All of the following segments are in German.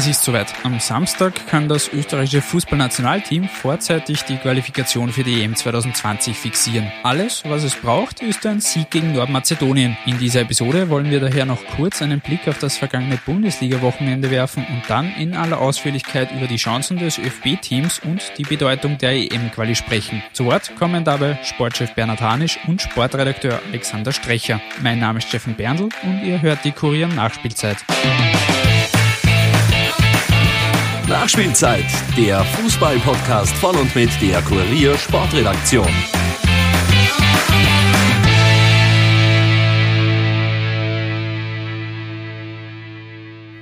Es ist soweit. Am Samstag kann das österreichische Fußballnationalteam vorzeitig die Qualifikation für die EM 2020 fixieren. Alles, was es braucht, ist ein Sieg gegen Nordmazedonien. In dieser Episode wollen wir daher noch kurz einen Blick auf das vergangene Bundesliga-Wochenende werfen und dann in aller Ausführlichkeit über die Chancen des ÖFB-Teams und die Bedeutung der EM-Quali sprechen. Zu Wort kommen dabei Sportchef Bernhard Hanisch und Sportredakteur Alexander Strecher. Mein Name ist Steffen Berndl und ihr hört die Kurier Nachspielzeit. Nachspielzeit, der Fußball-Podcast von und mit der Kurier Sportredaktion.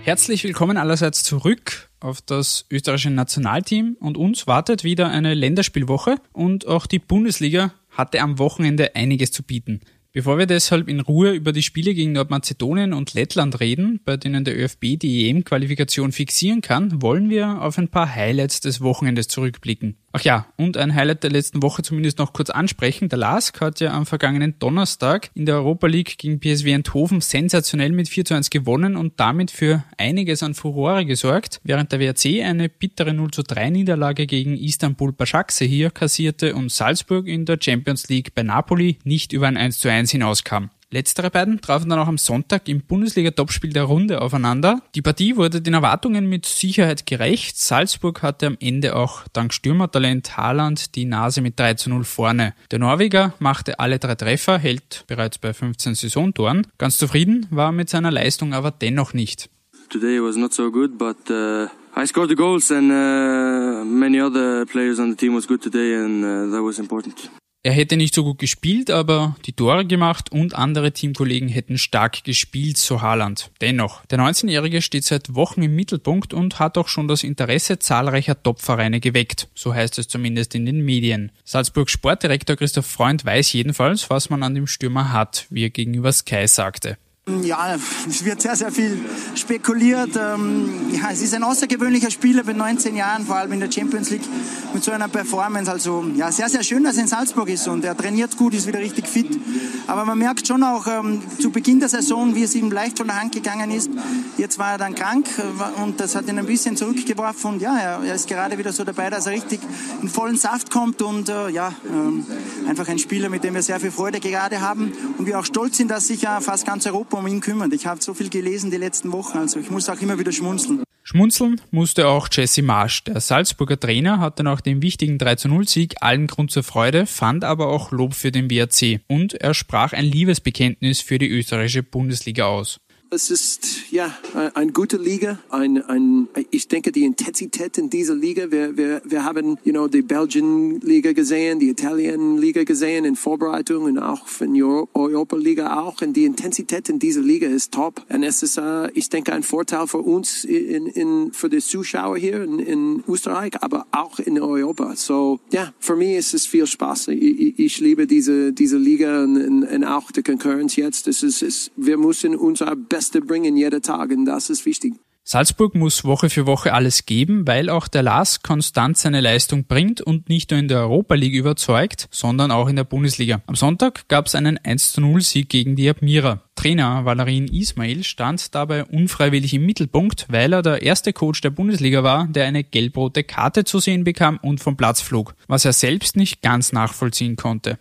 Herzlich willkommen allerseits zurück auf das österreichische Nationalteam und uns wartet wieder eine Länderspielwoche und auch die Bundesliga hatte am Wochenende einiges zu bieten. Bevor wir deshalb in Ruhe über die Spiele gegen Nordmazedonien und Lettland reden, bei denen der ÖFB die EM-Qualifikation fixieren kann, wollen wir auf ein paar Highlights des Wochenendes zurückblicken. Ach ja, und ein Highlight der letzten Woche zumindest noch kurz ansprechen. Der LASK hat ja am vergangenen Donnerstag in der Europa League gegen PSW Eindhoven sensationell mit 4 zu 1 gewonnen und damit für einiges an Furore gesorgt, während der WRC eine bittere 0 zu 3 Niederlage gegen Istanbul Başakşehir hier kassierte und Salzburg in der Champions League bei Napoli nicht über ein 1 zu 1 hinauskam. Letztere beiden trafen dann auch am Sonntag im Bundesliga-Topspiel der Runde aufeinander. Die Partie wurde den Erwartungen mit Sicherheit gerecht. Salzburg hatte am Ende auch dank Stürmertalent Haaland die Nase mit 3 zu 0 vorne. Der Norweger machte alle drei Treffer, hält bereits bei 15 Saisontoren. Ganz zufrieden war er mit seiner Leistung aber dennoch nicht. Today was not so good, but uh, I scored the goals and uh, many other players on the team was good today and uh, that was important. Er hätte nicht so gut gespielt, aber die Tore gemacht und andere Teamkollegen hätten stark gespielt, so Haaland. Dennoch, der 19-Jährige steht seit Wochen im Mittelpunkt und hat auch schon das Interesse zahlreicher Topvereine geweckt. So heißt es zumindest in den Medien. Salzburgs Sportdirektor Christoph Freund weiß jedenfalls, was man an dem Stürmer hat, wie er gegenüber Sky sagte. Ja, es wird sehr, sehr viel spekuliert. Ähm, ja, es ist ein außergewöhnlicher Spieler mit 19 Jahren, vor allem in der Champions League mit so einer Performance. Also ja, sehr, sehr schön, dass er in Salzburg ist und er trainiert gut, ist wieder richtig fit. Aber man merkt schon auch ähm, zu Beginn der Saison, wie es ihm leicht von der Hand gegangen ist. Jetzt war er dann krank äh, und das hat ihn ein bisschen zurückgeworfen. Und ja, er, ist gerade wieder so dabei, dass er richtig in vollen Saft kommt und äh, ja, äh, einfach ein Spieler, mit dem wir sehr viel Freude gerade haben und wir auch stolz sind, dass sich ja fast ganz Europa um ihn kümmert. Ich habe so viel gelesen die letzten Wochen, also ich muss auch immer wieder schmunzeln. Schmunzeln musste auch Jesse Marsch. Der Salzburger Trainer hatte nach dem wichtigen 3-0-Sieg allen Grund zur Freude, fand aber auch Lob für den WRC und er sprach ein Liebesbekenntnis für die österreichische Bundesliga aus. Es ist ja eine gute Liga. Ein, ein, ich denke, die Intensität in dieser Liga. Wir, wir, wir haben, you know, die Belgian Liga gesehen, die Italien Liga gesehen in Vorbereitung und auch in die Europa Liga auch. Und die Intensität in dieser Liga ist top. Und es ist, uh, ich denke, ein Vorteil für uns in, in für die Zuschauer hier in, in Österreich, aber auch in Europa. So, ja, yeah, für mich ist es viel Spaß. Ich, ich liebe diese diese Liga und, und auch die Konkurrenz jetzt. Es ist, es, wir müssen unser Beste bringen jeden Tag und das ist wichtig. Salzburg muss Woche für Woche alles geben, weil auch der Lars konstant seine Leistung bringt und nicht nur in der Europa League überzeugt, sondern auch in der Bundesliga. Am Sonntag gab es einen 1-0 Sieg gegen die Admira. Trainer Valerin Ismail stand dabei unfreiwillig im Mittelpunkt, weil er der erste Coach der Bundesliga war, der eine gelb-rote Karte zu sehen bekam und vom Platz flog, was er selbst nicht ganz nachvollziehen konnte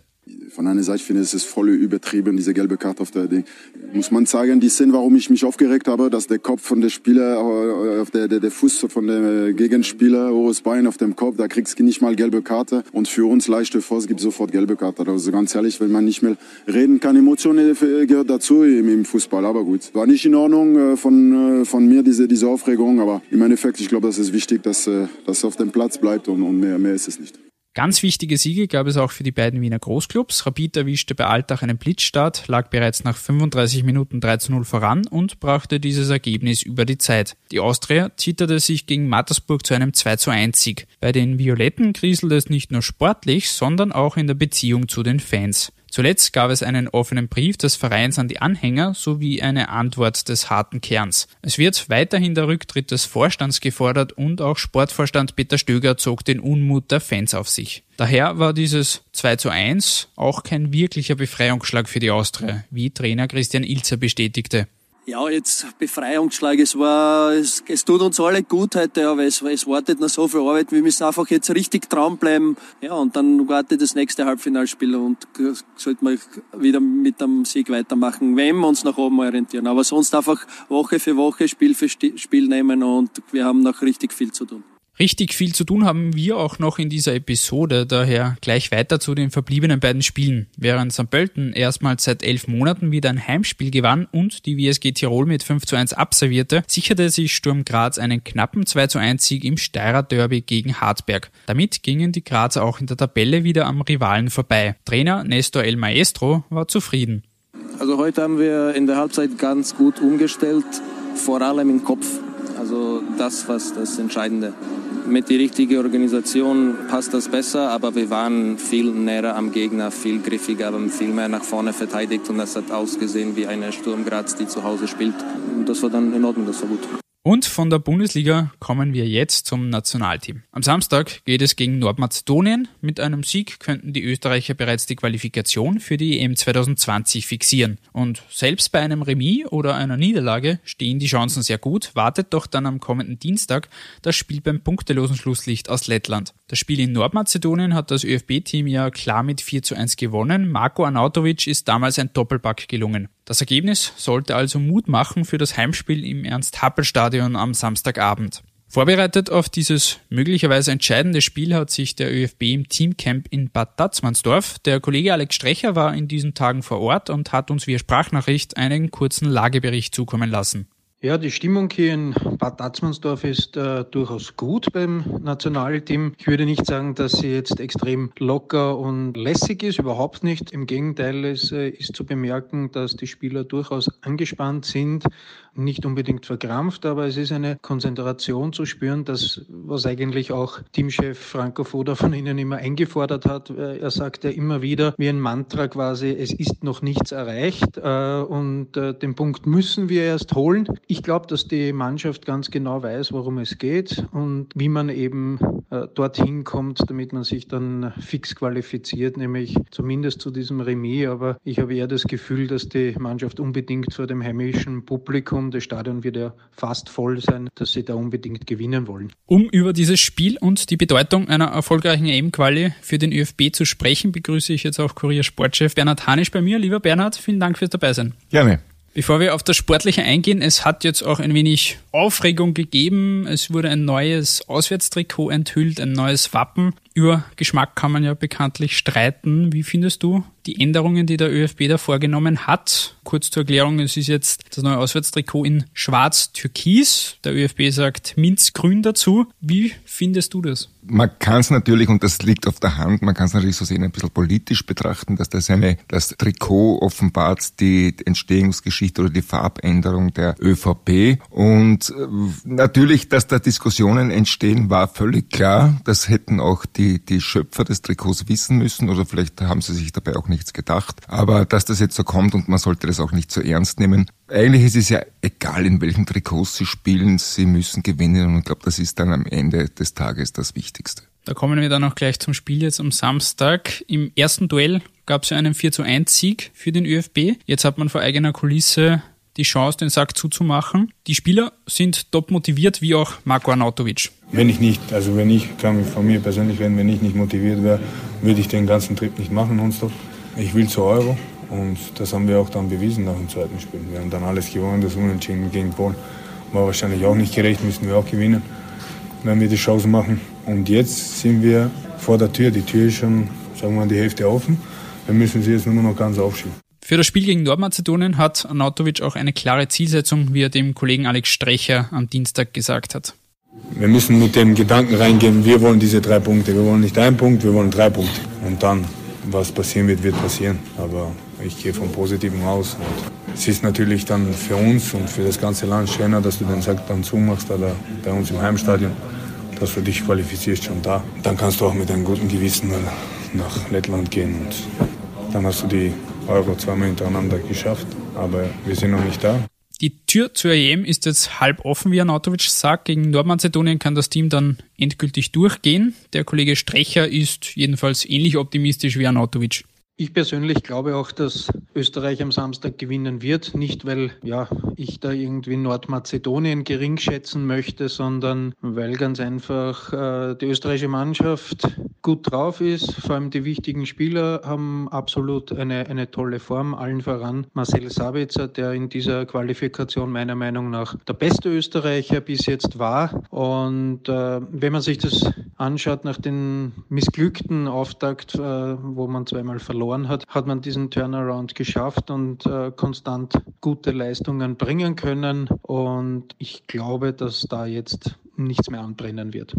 von einer Seite finde ich es voll übertrieben, diese gelbe Karte auf der Ding. Muss man sagen, die Szene, warum ich mich aufgeregt habe, dass der Kopf von der Spieler, äh, auf der, der, der Fuß von dem Gegenspieler, hohes Bein auf dem Kopf, da kriegst du nicht mal gelbe Karte. Und für uns leichte Force gibt sofort gelbe Karte. Also ganz ehrlich, wenn man nicht mehr reden kann, Emotionen gehört dazu im, im Fußball. Aber gut, war nicht in Ordnung äh, von, äh, von mir, diese, diese Aufregung. Aber im Endeffekt, ich glaube, das ist wichtig, dass das auf dem Platz bleibt und, und mehr, mehr ist es nicht. Ganz wichtige Siege gab es auch für die beiden Wiener Großclubs. Rapid erwischte bei Altach einen Blitzstart, lag bereits nach 35 Minuten 3 zu 0 voran und brachte dieses Ergebnis über die Zeit. Die Austria zitterte sich gegen Mattersburg zu einem 2 zu 1 Sieg. Bei den Violetten kriselte es nicht nur sportlich, sondern auch in der Beziehung zu den Fans. Zuletzt gab es einen offenen Brief des Vereins an die Anhänger sowie eine Antwort des harten Kerns. Es wird weiterhin der Rücktritt des Vorstands gefordert und auch Sportvorstand Peter Stöger zog den Unmut der Fans auf sich. Daher war dieses 2 zu 1 auch kein wirklicher Befreiungsschlag für die Austria, wie Trainer Christian Ilzer bestätigte. Ja, jetzt Befreiungsschlag. Es war, es, es tut uns alle gut heute, aber es, es wartet noch so viel Arbeit. Wir müssen einfach jetzt richtig dranbleiben. Ja, und dann wartet das nächste Halbfinalspiel und sollten wir wieder mit dem Sieg weitermachen, wenn wir uns nach oben orientieren. Aber sonst einfach Woche für Woche, Spiel für Spiel nehmen und wir haben noch richtig viel zu tun. Richtig viel zu tun haben wir auch noch in dieser Episode, daher gleich weiter zu den verbliebenen beiden Spielen. Während St. Pölten erstmals seit elf Monaten wieder ein Heimspiel gewann und die WSG Tirol mit 5 zu 1 absolvierte, sicherte sich Sturm Graz einen knappen 2 zu 1 Sieg im Steirer Derby gegen Hartberg. Damit gingen die Grazer auch in der Tabelle wieder am Rivalen vorbei. Trainer Nestor El Maestro war zufrieden. Also heute haben wir in der Halbzeit ganz gut umgestellt, vor allem im Kopf. Also das war das Entscheidende mit der richtigen Organisation passt das besser, aber wir waren viel näher am Gegner, viel griffiger, haben viel mehr nach vorne verteidigt und das hat ausgesehen wie eine Sturm Graz, die zu Hause spielt. Und das war dann in Ordnung, das war gut. Und von der Bundesliga kommen wir jetzt zum Nationalteam. Am Samstag geht es gegen Nordmazedonien. Mit einem Sieg könnten die Österreicher bereits die Qualifikation für die EM 2020 fixieren. Und selbst bei einem Remis oder einer Niederlage stehen die Chancen sehr gut, wartet doch dann am kommenden Dienstag das Spiel beim punktelosen Schlusslicht aus Lettland. Das Spiel in Nordmazedonien hat das ÖFB-Team ja klar mit 4 zu 1 gewonnen. Marco Arnautovic ist damals ein Doppelpack gelungen. Das Ergebnis sollte also Mut machen für das Heimspiel im Ernst-Happel-Stadion am Samstagabend. Vorbereitet auf dieses möglicherweise entscheidende Spiel hat sich der ÖFB im Teamcamp in Bad Tatzmannsdorf. Der Kollege Alex Strecher war in diesen Tagen vor Ort und hat uns via Sprachnachricht einen kurzen Lagebericht zukommen lassen. Ja, die Stimmung hier in Bad Tatzmannsdorf ist äh, durchaus gut beim Nationalteam. Ich würde nicht sagen, dass sie jetzt extrem locker und lässig ist, überhaupt nicht. Im Gegenteil, es äh, ist zu bemerken, dass die Spieler durchaus angespannt sind, nicht unbedingt verkrampft, aber es ist eine Konzentration zu spüren, das, was eigentlich auch Teamchef Franco Foda von Ihnen immer eingefordert hat. Äh, er sagt ja immer wieder, wie ein Mantra quasi, es ist noch nichts erreicht äh, und äh, den Punkt müssen wir erst holen. Ich glaube, dass die Mannschaft ganz genau weiß, worum es geht und wie man eben äh, dorthin kommt, damit man sich dann fix qualifiziert, nämlich zumindest zu diesem Remis. Aber ich habe eher das Gefühl, dass die Mannschaft unbedingt vor dem heimischen Publikum, das Stadion wird ja fast voll sein, dass sie da unbedingt gewinnen wollen. Um über dieses Spiel und die Bedeutung einer erfolgreichen EM-Quali für den ÖFB zu sprechen, begrüße ich jetzt auch Kurier-Sportchef Bernhard Hanisch bei mir. Lieber Bernhard, vielen Dank fürs Dabeisein. Gerne. Bevor wir auf das Sportliche eingehen, es hat jetzt auch ein wenig Aufregung gegeben. Es wurde ein neues Auswärtstrikot enthüllt, ein neues Wappen. Über Geschmack kann man ja bekanntlich streiten. Wie findest du die Änderungen, die der ÖFB da vorgenommen hat? Kurz zur Erklärung, es ist jetzt das neue Auswärtstrikot in schwarz-türkis. Der ÖFB sagt minzgrün dazu. Wie findest du das? Man kann es natürlich, und das liegt auf der Hand, man kann es natürlich so sehen, ein bisschen politisch betrachten, dass das eine, das Trikot offenbart die Entstehungsgeschichte oder die Farbänderung der ÖVP. Und äh, natürlich, dass da Diskussionen entstehen, war völlig klar. Das hätten auch die, die Schöpfer des Trikots wissen müssen oder vielleicht haben sie sich dabei auch nichts gedacht. Aber dass das jetzt so kommt und man sollte das auch nicht so ernst nehmen. Eigentlich ist es ja egal, in welchen Trikots sie spielen, sie müssen gewinnen und ich glaube, das ist dann am Ende des Tages das Wichtigste. Da kommen wir dann auch gleich zum Spiel jetzt am Samstag. Im ersten Duell gab es ja einen 4 zu 1 Sieg für den ÖFB. Jetzt hat man vor eigener Kulisse die Chance, den Sack zuzumachen. Die Spieler sind top motiviert, wie auch Marko Arnautovic. Wenn ich nicht, also wenn ich, kann von mir persönlich reden, wenn ich nicht motiviert wäre, würde ich den ganzen Trip nicht machen nonstop. Ich will zur Euro und das haben wir auch dann bewiesen nach dem zweiten Spiel. Wir haben dann alles gewonnen, das Unentschieden gegen Polen war wahrscheinlich auch nicht gerecht, müssen wir auch gewinnen, wenn wir die Chance machen. Und jetzt sind wir vor der Tür, die Tür ist schon, sagen wir mal, die Hälfte offen. Wir müssen sie jetzt nur noch ganz aufschieben. Für das Spiel gegen Nordmazedonien hat Arnautovic auch eine klare Zielsetzung, wie er dem Kollegen Alex Strecher am Dienstag gesagt hat. Wir müssen mit dem Gedanken reingehen, wir wollen diese drei Punkte. Wir wollen nicht einen Punkt, wir wollen drei Punkte. Und dann, was passieren wird, wird passieren. Aber ich gehe vom Positiven aus. Und es ist natürlich dann für uns und für das ganze Land schöner, dass du den Sack dann zumachst, oder bei uns im Heimstadion, dass du dich qualifizierst schon da. Dann kannst du auch mit einem guten Gewissen nach Lettland gehen und dann hast du die Euro zweimal hintereinander geschafft. Aber wir sind noch nicht da. Die Tür zur EM ist jetzt halb offen, wie Anatovic sagt. Gegen Nordmazedonien kann das Team dann endgültig durchgehen. Der Kollege Strecher ist jedenfalls ähnlich optimistisch wie Anatovic. Ich persönlich glaube auch, dass Österreich am Samstag gewinnen wird. Nicht, weil ja, ich da irgendwie Nordmazedonien gering schätzen möchte, sondern weil ganz einfach äh, die österreichische Mannschaft gut drauf ist. Vor allem die wichtigen Spieler haben absolut eine, eine tolle Form. Allen voran Marcel Sabitzer, der in dieser Qualifikation meiner Meinung nach der beste Österreicher bis jetzt war. Und äh, wenn man sich das anschaut nach dem missglückten Auftakt, äh, wo man zweimal verloren verloren hat, hat man diesen Turnaround geschafft und äh, konstant gute Leistungen bringen können. Und ich glaube, dass da jetzt nichts mehr anbrennen wird.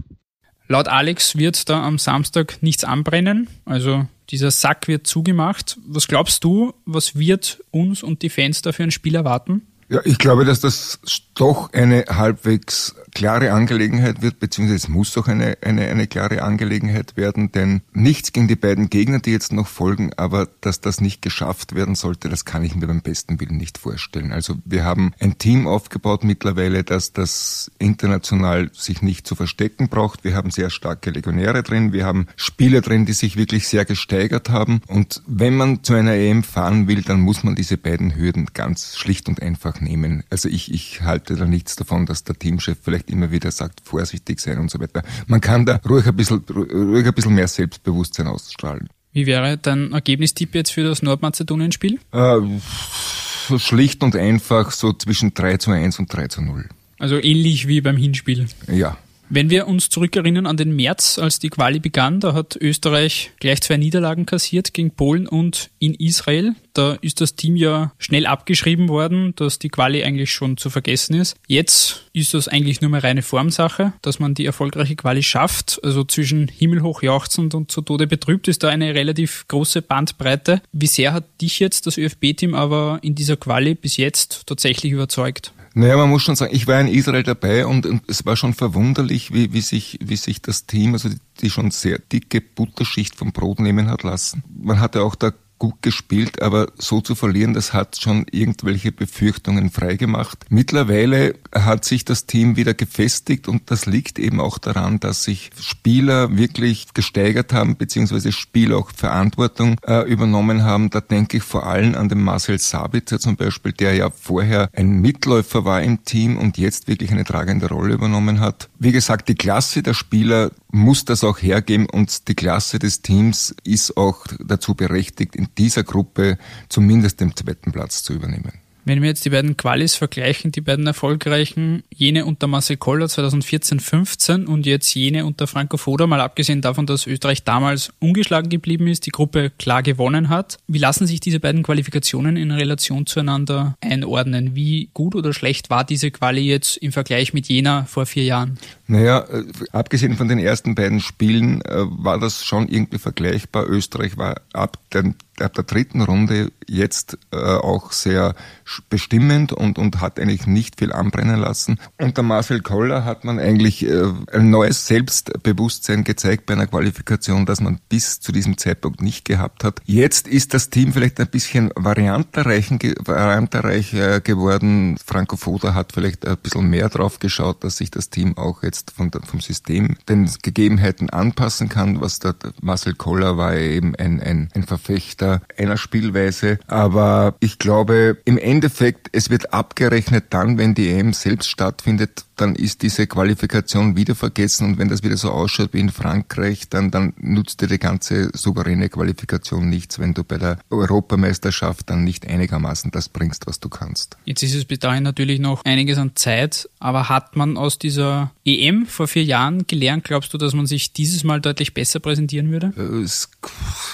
Laut Alex wird da am Samstag nichts anbrennen. Also dieser Sack wird zugemacht. Was glaubst du, was wird uns und die Fans da für ein Spiel erwarten? Ja, ich glaube, dass das doch eine halbwegs klare Angelegenheit wird, beziehungsweise es muss doch eine, eine, eine klare Angelegenheit werden, denn nichts gegen die beiden Gegner, die jetzt noch folgen, aber dass das nicht geschafft werden sollte, das kann ich mir beim besten Willen nicht vorstellen. Also wir haben ein Team aufgebaut mittlerweile, dass das international sich nicht zu verstecken braucht. Wir haben sehr starke Legionäre drin, wir haben Spieler drin, die sich wirklich sehr gesteigert haben und wenn man zu einer EM fahren will, dann muss man diese beiden Hürden ganz schlicht und einfach nehmen. Also ich, ich halte da nichts davon, dass der Teamchef vielleicht immer wieder sagt, vorsichtig sein und so weiter. Man kann da ruhig ein bisschen, ruhig ein bisschen mehr Selbstbewusstsein ausstrahlen. Wie wäre dein Ergebnistipp jetzt für das Nordmazedonien-Spiel? Äh, schlicht und einfach so zwischen 3 zu 1 und 3 zu 0. Also ähnlich wie beim Hinspiel. Ja. Wenn wir uns zurückerinnern an den März, als die Quali begann, da hat Österreich gleich zwei Niederlagen kassiert gegen Polen und in Israel. Da ist das Team ja schnell abgeschrieben worden, dass die Quali eigentlich schon zu vergessen ist. Jetzt ist das eigentlich nur mehr reine Formsache, dass man die erfolgreiche Quali schafft. Also zwischen himmelhoch jauchzend und zu Tode betrübt ist da eine relativ große Bandbreite. Wie sehr hat dich jetzt das ÖFB-Team aber in dieser Quali bis jetzt tatsächlich überzeugt? Naja, man muss schon sagen, ich war in Israel dabei und, und es war schon verwunderlich, wie, wie, sich, wie sich das Team, also die, die schon sehr dicke Butterschicht vom Brot nehmen hat lassen. Man hatte auch da gut gespielt, aber so zu verlieren, das hat schon irgendwelche Befürchtungen freigemacht. Mittlerweile hat sich das Team wieder gefestigt und das liegt eben auch daran, dass sich Spieler wirklich gesteigert haben, beziehungsweise Spieler auch Verantwortung äh, übernommen haben. Da denke ich vor allem an den Marcel Sabitzer zum Beispiel, der ja vorher ein Mitläufer war im Team und jetzt wirklich eine tragende Rolle übernommen hat. Wie gesagt, die Klasse der Spieler muss das auch hergeben und die Klasse des Teams ist auch dazu berechtigt, in dieser Gruppe zumindest den zweiten Platz zu übernehmen. Wenn wir jetzt die beiden Qualis vergleichen, die beiden erfolgreichen, jene unter Marcel Koller 2014-15 und jetzt jene unter Franco Foda, mal abgesehen davon, dass Österreich damals ungeschlagen geblieben ist, die Gruppe klar gewonnen hat. Wie lassen sich diese beiden Qualifikationen in Relation zueinander einordnen? Wie gut oder schlecht war diese Quali jetzt im Vergleich mit jener vor vier Jahren? Naja, äh, abgesehen von den ersten beiden Spielen äh, war das schon irgendwie vergleichbar. Österreich war ab den ab der dritten Runde jetzt äh, auch sehr bestimmend und, und hat eigentlich nicht viel anbrennen lassen. Unter Marcel Koller hat man eigentlich äh, ein neues Selbstbewusstsein gezeigt bei einer Qualifikation, das man bis zu diesem Zeitpunkt nicht gehabt hat. Jetzt ist das Team vielleicht ein bisschen variantenreich äh, geworden. Franco Foda hat vielleicht ein bisschen mehr drauf geschaut, dass sich das Team auch jetzt von, vom System den Gegebenheiten anpassen kann. Was der Marcel Koller war eben ein, ein, ein Verfechter einer, einer Spielweise. Aber ich glaube, im Endeffekt, es wird abgerechnet dann, wenn die EM selbst stattfindet, dann ist diese Qualifikation wieder vergessen und wenn das wieder so ausschaut wie in Frankreich, dann, dann nutzt dir die ganze souveräne Qualifikation nichts, wenn du bei der Europameisterschaft dann nicht einigermaßen das bringst, was du kannst. Jetzt ist es bis dahin natürlich noch einiges an Zeit, aber hat man aus dieser EM vor vier Jahren gelernt, glaubst du, dass man sich dieses Mal deutlich besser präsentieren würde? Äh, es,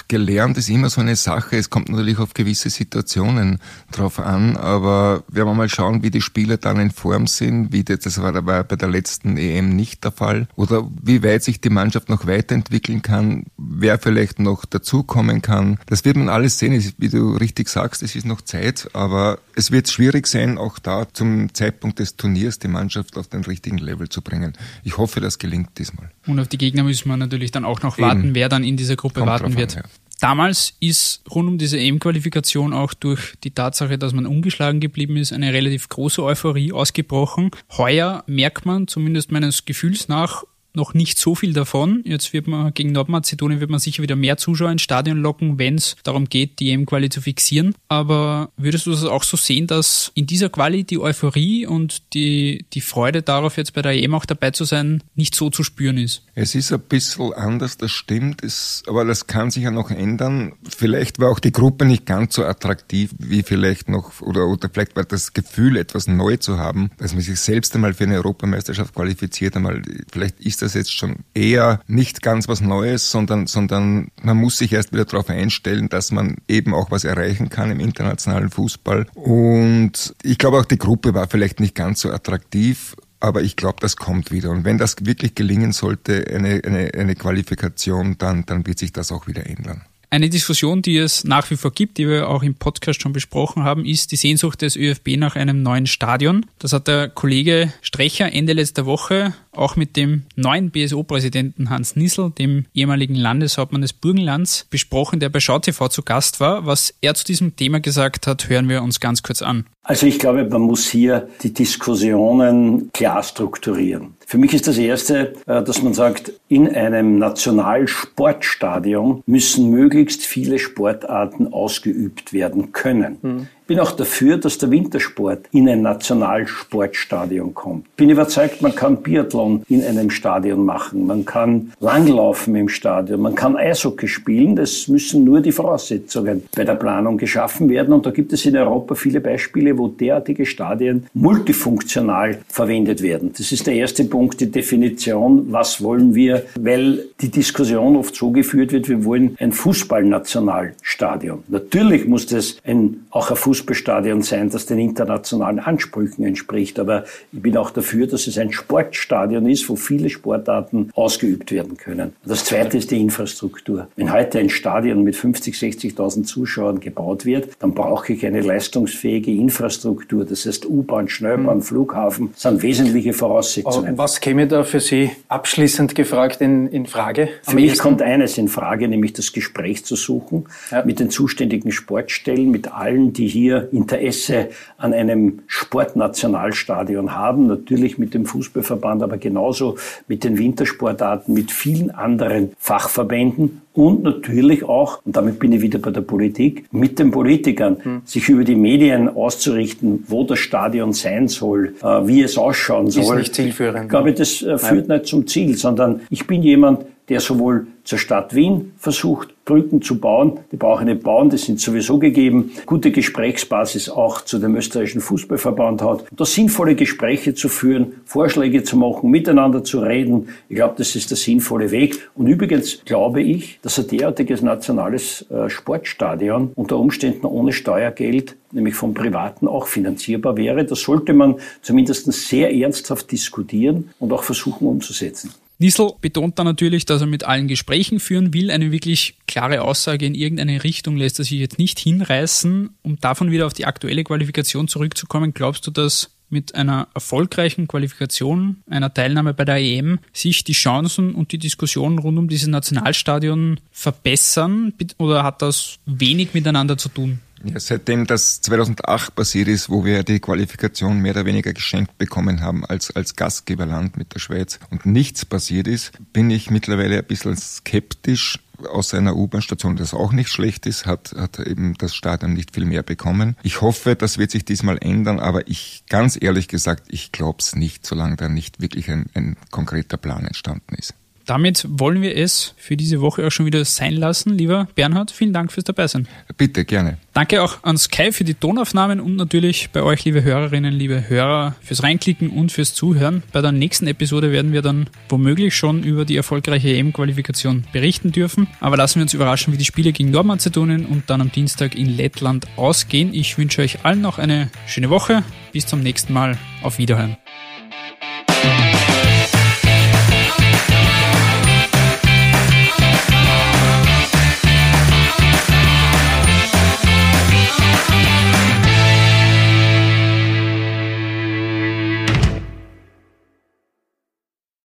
gelernt ist immer so eine Sache. Es kommt natürlich auf gewisse Situationen drauf an, aber werden wir mal schauen, wie die Spieler dann in Form sind, wie das, das war war bei der letzten EM nicht der Fall. Oder wie weit sich die Mannschaft noch weiterentwickeln kann, wer vielleicht noch dazukommen kann. Das wird man alles sehen. Wie du richtig sagst, es ist noch Zeit, aber es wird schwierig sein, auch da zum Zeitpunkt des Turniers die Mannschaft auf den richtigen Level zu bringen. Ich hoffe, das gelingt diesmal. Und auf die Gegner müssen wir natürlich dann auch noch warten, Eben. wer dann in dieser Gruppe Kommt warten wird. An, ja. Damals ist rund um diese EM-Qualifikation auch durch die Tatsache, dass man ungeschlagen geblieben ist, eine relativ große Euphorie ausgebrochen. Heuer merkt man, zumindest meines Gefühls nach, noch nicht so viel davon. Jetzt wird man gegen Nordmazedonien wird man sicher wieder mehr Zuschauer ins Stadion locken, wenn es darum geht, die EM-Quali zu fixieren. Aber würdest du das auch so sehen, dass in dieser Quali die Euphorie und die, die Freude darauf, jetzt bei der EM auch dabei zu sein, nicht so zu spüren ist? Es ist ein bisschen anders, das stimmt, es, aber das kann sich ja noch ändern. Vielleicht war auch die Gruppe nicht ganz so attraktiv wie vielleicht noch, oder, oder vielleicht war das Gefühl, etwas neu zu haben, dass man sich selbst einmal für eine Europameisterschaft qualifiziert, einmal, vielleicht ist das jetzt schon eher nicht ganz was Neues, sondern, sondern man muss sich erst wieder darauf einstellen, dass man eben auch was erreichen kann im internationalen Fußball. Und ich glaube auch die Gruppe war vielleicht nicht ganz so attraktiv aber ich glaube, das kommt wieder. Und wenn das wirklich gelingen sollte, eine, eine, eine Qualifikation, dann, dann wird sich das auch wieder ändern. Eine Diskussion, die es nach wie vor gibt, die wir auch im Podcast schon besprochen haben, ist die Sehnsucht des ÖFB nach einem neuen Stadion. Das hat der Kollege Strecher Ende letzter Woche auch mit dem neuen BSO-Präsidenten Hans Nissel, dem ehemaligen Landeshauptmann des Burgenlands, besprochen, der bei SchauTV zu Gast war. Was er zu diesem Thema gesagt hat, hören wir uns ganz kurz an. Also ich glaube, man muss hier die Diskussionen klar strukturieren. Für mich ist das Erste, äh, dass man sagt, in einem Nationalsportstadion müssen möglichst viele Sportarten ausgeübt werden können. Mhm bin auch dafür, dass der Wintersport in ein Nationalsportstadion kommt. Bin überzeugt, man kann Biathlon in einem Stadion machen, man kann Langlaufen im Stadion, man kann Eishockey spielen. Das müssen nur die Voraussetzungen bei der Planung geschaffen werden. Und da gibt es in Europa viele Beispiele, wo derartige Stadien multifunktional verwendet werden. Das ist der erste Punkt, die Definition, was wollen wir, weil die Diskussion oft so geführt wird, wir wollen ein Fußballnationalstadion. Natürlich muss das ein, auch ein Fußball Fußballstadion sein, das den internationalen Ansprüchen entspricht. Aber ich bin auch dafür, dass es ein Sportstadion ist, wo viele Sportarten ausgeübt werden können. Das zweite ist die Infrastruktur. Wenn heute ein Stadion mit 50, 60.000 Zuschauern gebaut wird, dann brauche ich eine leistungsfähige Infrastruktur. Das heißt U-Bahn, Schnellbahn, mhm. Flughafen sind wesentliche Voraussetzungen. Aber was käme da für Sie abschließend gefragt in, in Frage? Für mich kommt eines in Frage, nämlich das Gespräch zu suchen ja. mit den zuständigen Sportstellen, mit allen, die hier hier Interesse an einem Sportnationalstadion haben, natürlich mit dem Fußballverband, aber genauso mit den Wintersportarten, mit vielen anderen Fachverbänden und natürlich auch, und damit bin ich wieder bei der Politik, mit den Politikern, hm. sich über die Medien auszurichten, wo das Stadion sein soll, äh, wie es ausschauen soll. Ist nicht zielführend. Ich glaube, das äh, führt Nein. nicht zum Ziel, sondern ich bin jemand, der sowohl zur Stadt Wien versucht, Brücken zu bauen. Die brauchen nicht bauen, die sind sowieso gegeben. Gute Gesprächsbasis auch zu dem österreichischen Fußballverband hat. Da sinnvolle Gespräche zu führen, Vorschläge zu machen, miteinander zu reden. Ich glaube, das ist der sinnvolle Weg. Und übrigens glaube ich, dass ein derartiges nationales äh, Sportstadion unter Umständen ohne Steuergeld nämlich vom Privaten auch finanzierbar wäre. Das sollte man zumindest sehr ernsthaft diskutieren und auch versuchen umzusetzen. Nissel betont dann natürlich, dass er mit allen Gesprächen führen will. Eine wirklich klare Aussage in irgendeine Richtung lässt er sich jetzt nicht hinreißen. Um davon wieder auf die aktuelle Qualifikation zurückzukommen, glaubst du, dass mit einer erfolgreichen Qualifikation, einer Teilnahme bei der EM, sich die Chancen und die Diskussion rund um dieses Nationalstadion verbessern oder hat das wenig miteinander zu tun? Ja, seitdem das 2008 passiert ist, wo wir die Qualifikation mehr oder weniger geschenkt bekommen haben als, als Gastgeberland mit der Schweiz und nichts passiert ist, bin ich mittlerweile ein bisschen skeptisch, aus einer U-Bahn-Station, das auch nicht schlecht ist, hat, hat eben das Stadion nicht viel mehr bekommen. Ich hoffe, das wird sich diesmal ändern, aber ich, ganz ehrlich gesagt, ich glaube es nicht, solange da nicht wirklich ein, ein konkreter Plan entstanden ist. Damit wollen wir es für diese Woche auch schon wieder sein lassen. Lieber Bernhard, vielen Dank fürs Dabeisein. Bitte, gerne. Danke auch an Sky für die Tonaufnahmen und natürlich bei euch, liebe Hörerinnen, liebe Hörer, fürs Reinklicken und fürs Zuhören. Bei der nächsten Episode werden wir dann womöglich schon über die erfolgreiche EM-Qualifikation berichten dürfen. Aber lassen wir uns überraschen, wie die Spiele gegen Nordmazedonien und dann am Dienstag in Lettland ausgehen. Ich wünsche euch allen noch eine schöne Woche. Bis zum nächsten Mal. Auf Wiederhören.